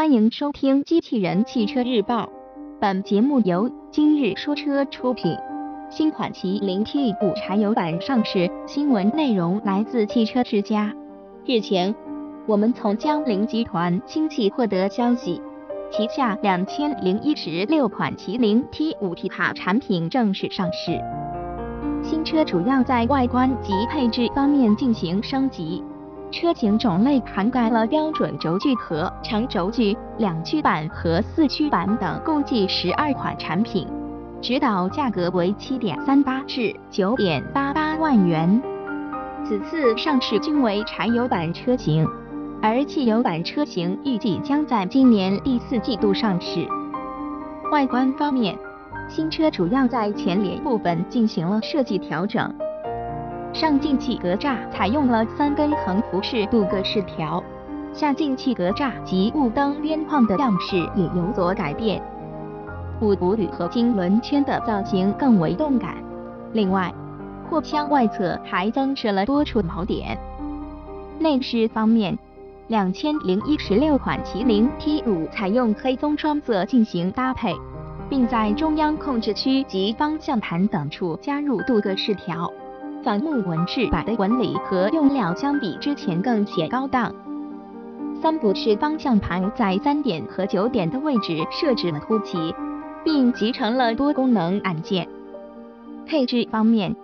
欢迎收听《机器人汽车日报》，本节目由今日说车出品。新款麒麟 T5 柴油版上市，新闻内容来自汽车之家。日前，我们从江铃集团亲戚获得消息，旗下两千零一十六款麒麟 T5 皮卡产品正式上市。新车主要在外观及配置方面进行升级。车型种类涵盖了标准轴距和长轴距、两驱版和四驱版等，共计十二款产品，指导价格为七点三八至九点八八万元。此次上市均为柴油版车型，而汽油版车型预计将在今年第四季度上市。外观方面，新车主要在前脸部分进行了设计调整。上进气格栅采用了三根横幅式镀铬饰条，下进气格栅及雾灯边框的样式也有所改变，五辐铝合金轮圈的造型更为动感。另外，货箱外侧还增设了多处锚点。内饰方面，两千零一十六款麒麟 T5 采用黑棕双色进行搭配，并在中央控制区及方向盘等处加入镀铬饰条。仿木纹饰板的纹理和用料相比之前更显高档。三辐式方向盘在三点和九点的位置设置了凸起，并集成了多功能按键。配置方面，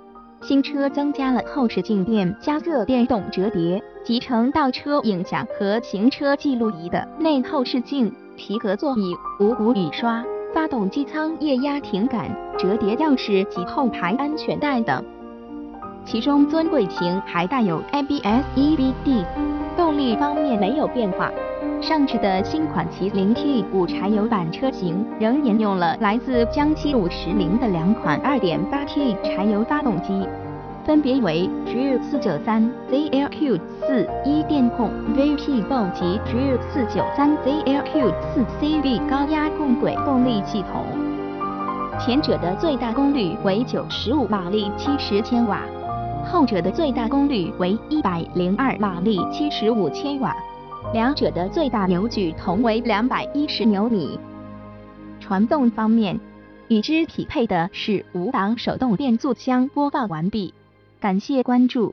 新车增加了后视镜垫加热电动折叠、集成倒车影像和行车记录仪的内后视镜、皮革座椅、无骨雨刷、发动机舱液压停杆、折叠钥匙及后排安全带等。其中尊贵型还带有 ABS、EBD，动力方面没有变化。上市的新款麒麟 T5 柴油版车型仍沿用了来自江西五十铃的两款 2.8T 柴油发动机，分别为 JU493 ZLQ4E 电控 VP 及 Drive 493 ZLQ 4 CV 高压共轨动力系统。前者的最大功率为95马力，70千瓦。后者的最大功率为一百零二马力，七十五千瓦，两者的最大扭矩同为两百一十牛米。传动方面，与之匹配的是五档手动变速箱。播放完毕，感谢关注。